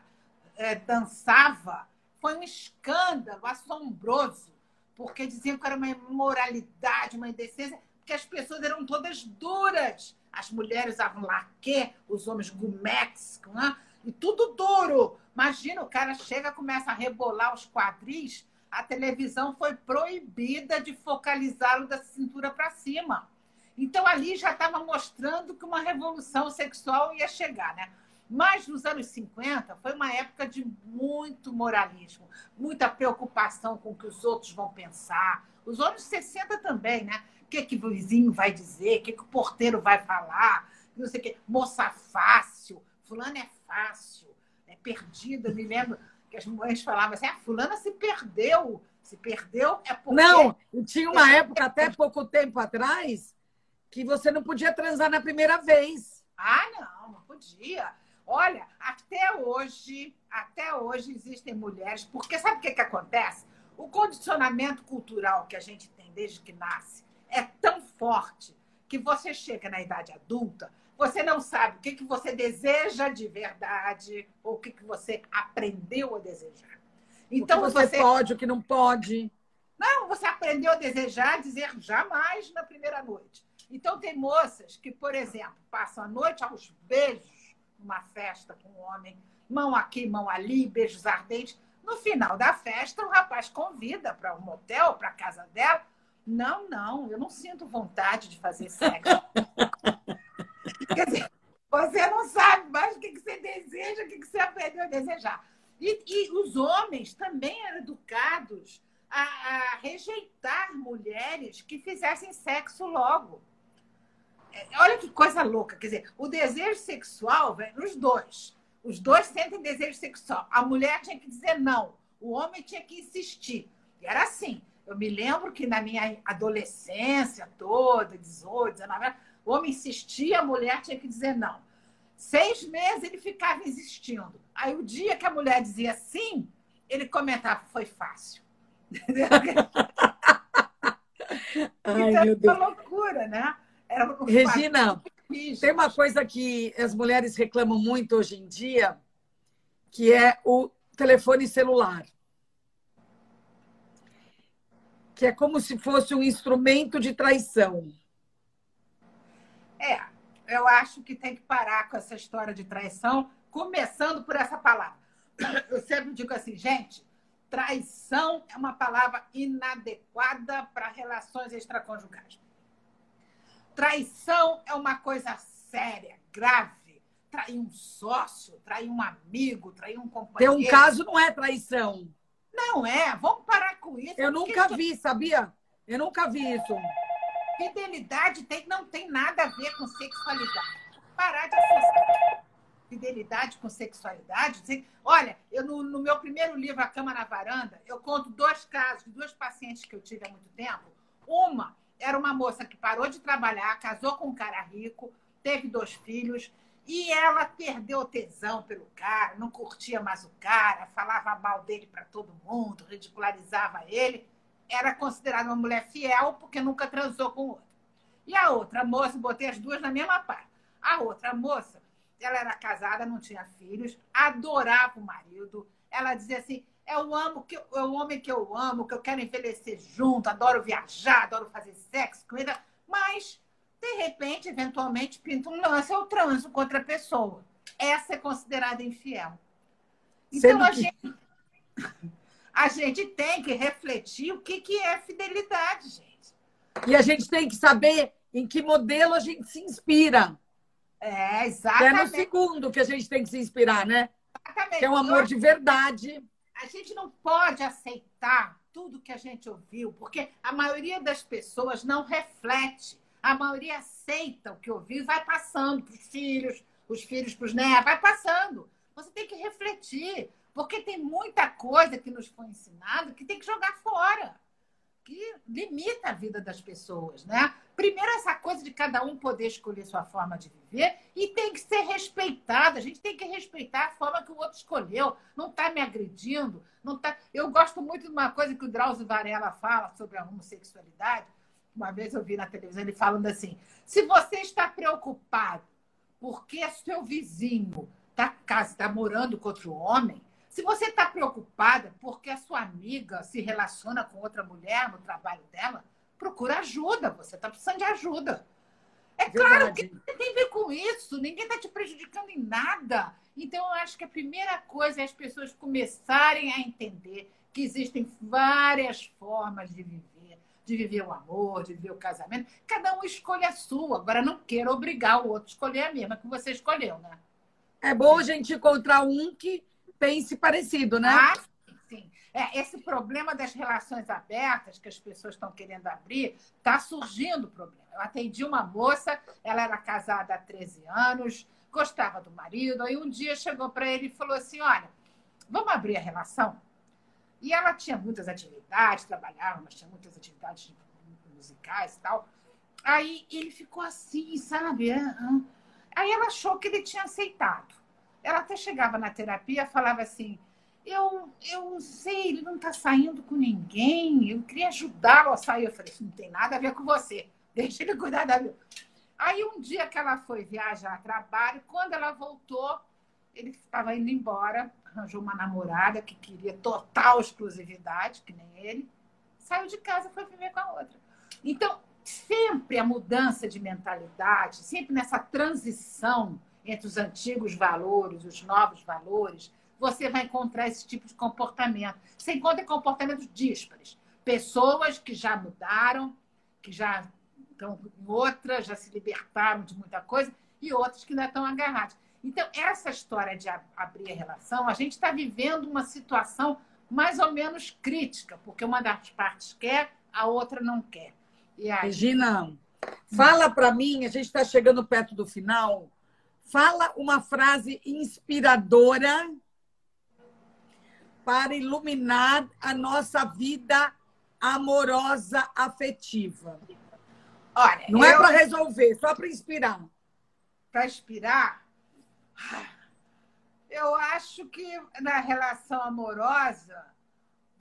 é, dançava, foi um escândalo assombroso, porque diziam que era uma imoralidade, uma indecência, porque as pessoas eram todas duras. As mulheres usavam laque, os homens gumex, né? E tudo duro. Imagina, o cara chega, começa a rebolar os quadris, a televisão foi proibida de focalizá-lo da cintura para cima. Então ali já estava mostrando que uma revolução sexual ia chegar, né? Mas nos anos 50 foi uma época de muito moralismo, muita preocupação com o que os outros vão pensar. Os anos 60 também, né? O que, que o vizinho vai dizer, o que, que o porteiro vai falar, não sei o quê. Moça fácil, fulano é fácil, é perdida. me lembro que as mães falavam assim: ah, fulana se perdeu. Se perdeu é porque. Não, tinha uma época, até pouco tempo atrás, que você não podia transar na primeira vez. Ah, não, não podia. Olha, até hoje, até hoje existem mulheres, porque sabe o que, que acontece? O condicionamento cultural que a gente tem desde que nasce é tão forte que você chega na idade adulta, você não sabe o que, que você deseja de verdade ou o que, que você aprendeu a desejar. Então o que você, você pode, o que não pode. Não, você aprendeu a desejar dizer jamais na primeira noite. Então tem moças que, por exemplo, passam a noite aos beijos uma festa com um homem, mão aqui, mão ali, beijos ardentes. No final da festa, o rapaz convida para um motel, para a casa dela. Não, não, eu não sinto vontade de fazer sexo. Quer dizer, você não sabe mais o que, você deseja, o que, você aprendeu a desejar. E, e os homens também eram educados a, a rejeitar mulheres que fizessem sexo logo. Olha que coisa louca. Quer dizer, o desejo sexual vem nos dois. Os dois sentem desejo sexual. A mulher tinha que dizer não. O homem tinha que insistir. E era assim. Eu me lembro que na minha adolescência toda, 18, 19 anos, o homem insistia, a mulher tinha que dizer não. Seis meses ele ficava insistindo. Aí o dia que a mulher dizia sim, ele comentava, foi fácil. Ai, então, meu Deus. uma loucura, né? Um Regina, tem uma coisa que as mulheres reclamam muito hoje em dia, que é o telefone celular. Que é como se fosse um instrumento de traição. É, eu acho que tem que parar com essa história de traição, começando por essa palavra. Eu sempre digo assim, gente, traição é uma palavra inadequada para relações extraconjugais. Traição é uma coisa séria, grave. Trair um sócio, trair um amigo, trair um companheiro. Tem um caso, não é traição. Não é. Vamos parar com isso. Eu nunca vi, sabia? Eu nunca vi isso. Fidelidade tem, não tem nada a ver com sexualidade. Parar de associar fidelidade com sexualidade. Olha, eu no, no, meu primeiro livro, A Cama na Varanda, eu conto dois casos de duas pacientes que eu tive há muito tempo. Uma era uma moça que parou de trabalhar, casou com um cara rico, teve dois filhos, e ela perdeu tesão pelo cara, não curtia mais o cara, falava mal dele para todo mundo, ridicularizava ele era considerada uma mulher fiel porque nunca transou com outro. E a outra moça, botei as duas na mesma parte. A outra moça, ela era casada, não tinha filhos, adorava o marido. Ela dizia assim: é o, amo que, é o homem que eu amo, que eu quero envelhecer junto, adoro viajar, adoro fazer sexo, comida. Mas, de repente, eventualmente, pinta um lance, eu transo com outra pessoa. Essa é considerada infiel. Então, Sendo a que... a gente tem que refletir o que, que é fidelidade, gente. E a gente tem que saber em que modelo a gente se inspira. É, exatamente. É no segundo que a gente tem que se inspirar, né? Exatamente. Que é um amor de verdade. A gente não pode aceitar tudo que a gente ouviu, porque a maioria das pessoas não reflete. A maioria aceita o que ouviu e vai passando para os filhos, os filhos para os netos, vai passando. Você tem que refletir. Porque tem muita coisa que nos foi ensinado que tem que jogar fora, que limita a vida das pessoas, né? Primeiro, essa coisa de cada um poder escolher sua forma de viver e tem que ser respeitada. A gente tem que respeitar a forma que o outro escolheu. Não está me agredindo. Não tá... Eu gosto muito de uma coisa que o Drauzio Varela fala sobre a homossexualidade. Uma vez eu vi na televisão ele falando assim: se você está preocupado porque seu vizinho está tá morando com outro homem, se você está preocupada porque a sua amiga se relaciona com outra mulher no trabalho dela, procura ajuda. Você está precisando de ajuda. É claro que tem a ver com isso. Ninguém está te prejudicando em nada. Então, eu acho que a primeira coisa é as pessoas começarem a entender que existem várias formas de viver, de viver o amor, de viver o casamento. Cada um escolhe a sua. Agora, não queira obrigar o outro a escolher a mesma que você escolheu, né? É bom a gente encontrar um que pense parecido, né? Ah, sim. É, esse problema das relações abertas que as pessoas estão querendo abrir, está surgindo o problema. Eu atendi uma moça, ela era casada há 13 anos, gostava do marido, aí um dia chegou para ele e falou assim: Olha, vamos abrir a relação? E ela tinha muitas atividades, trabalhava, mas tinha muitas atividades musicais e tal. Aí ele ficou assim, sabe? Aí ela achou que ele tinha aceitado ela até chegava na terapia falava assim: eu, eu sei, ele não está saindo com ninguém, eu queria ajudá-lo a sair. Eu falei: não tem nada a ver com você, deixa ele cuidar da vida. Aí um dia que ela foi viajar a trabalho, quando ela voltou, ele estava indo embora, arranjou uma namorada que queria total exclusividade, que nem ele, saiu de casa e foi viver com a outra. Então, sempre a mudança de mentalidade, sempre nessa transição entre os antigos valores, os novos valores, você vai encontrar esse tipo de comportamento. Você encontra comportamentos díspares. Pessoas que já mudaram, que já estão em outra, já se libertaram de muita coisa, e outras que ainda estão agarradas. Então, essa história de abrir a relação, a gente está vivendo uma situação mais ou menos crítica, porque uma das partes quer, a outra não quer. E aí... Regina, fala para mim, a gente está chegando perto do final, Fala uma frase inspiradora para iluminar a nossa vida amorosa, afetiva. Olha, não é eu... é para resolver, só para inspirar. Para inspirar, Eu acho que na relação amorosa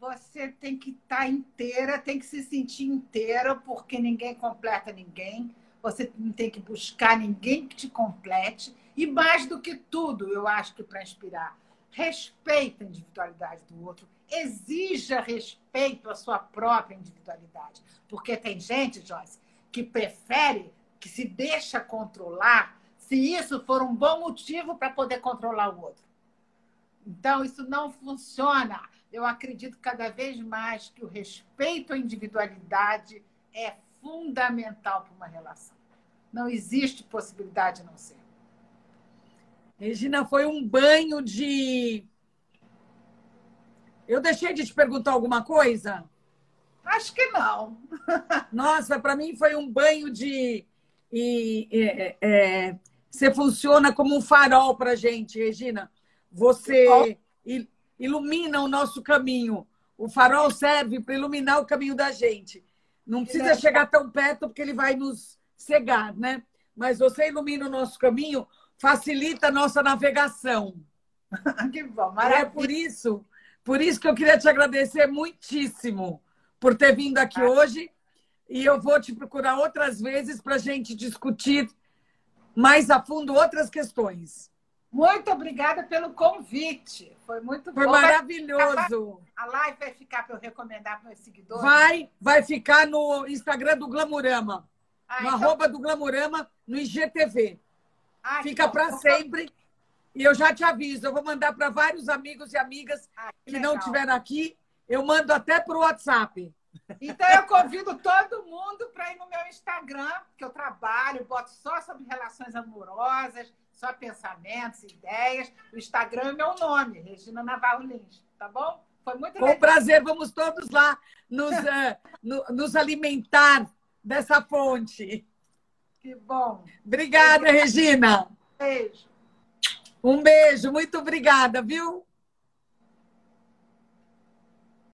você tem que estar tá inteira, tem que se sentir inteira, porque ninguém completa ninguém. Você não tem que buscar ninguém que te complete. E mais do que tudo, eu acho que para inspirar, respeita a individualidade do outro, exija respeito à sua própria individualidade. Porque tem gente, Joyce, que prefere, que se deixa controlar, se isso for um bom motivo para poder controlar o outro. Então, isso não funciona eu acredito cada vez mais que o respeito à individualidade é fundamental para uma relação. Não existe possibilidade de não ser. Regina, foi um banho de. Eu deixei de te perguntar alguma coisa? Acho que não. Nossa, para mim foi um banho de. E, é, é, você funciona como um farol para gente, Regina. Você ilumina o nosso caminho. O farol serve para iluminar o caminho da gente. Não precisa chegar tão perto porque ele vai nos cegar, né? Mas você ilumina o nosso caminho, facilita a nossa navegação. que bom, maravilha. É por isso, por isso que eu queria te agradecer muitíssimo por ter vindo aqui ah. hoje. E eu vou te procurar outras vezes para a gente discutir mais a fundo outras questões. Muito obrigada pelo convite. Foi muito Foi bom. maravilhoso. A live vai ficar para eu recomendar para meus seguidores? Vai, vai ficar no Instagram do Glamurama. Ah, no então... arroba do Glamurama, no IGTV. Ah, Fica para sempre. E eu já te aviso, eu vou mandar para vários amigos e amigas ah, que, que não estiveram aqui. Eu mando até para o WhatsApp. Então eu convido todo mundo para ir no meu Instagram, que eu trabalho, boto só sobre relações amorosas, só pensamentos, ideias. O Instagram é meu nome, Regina Navarro Lins, tá bom? Foi muito Com legal. prazer, vamos todos lá nos, uh, no, nos alimentar dessa fonte. Que bom. Obrigada, Regina. Beijo. Um beijo, muito obrigada, viu?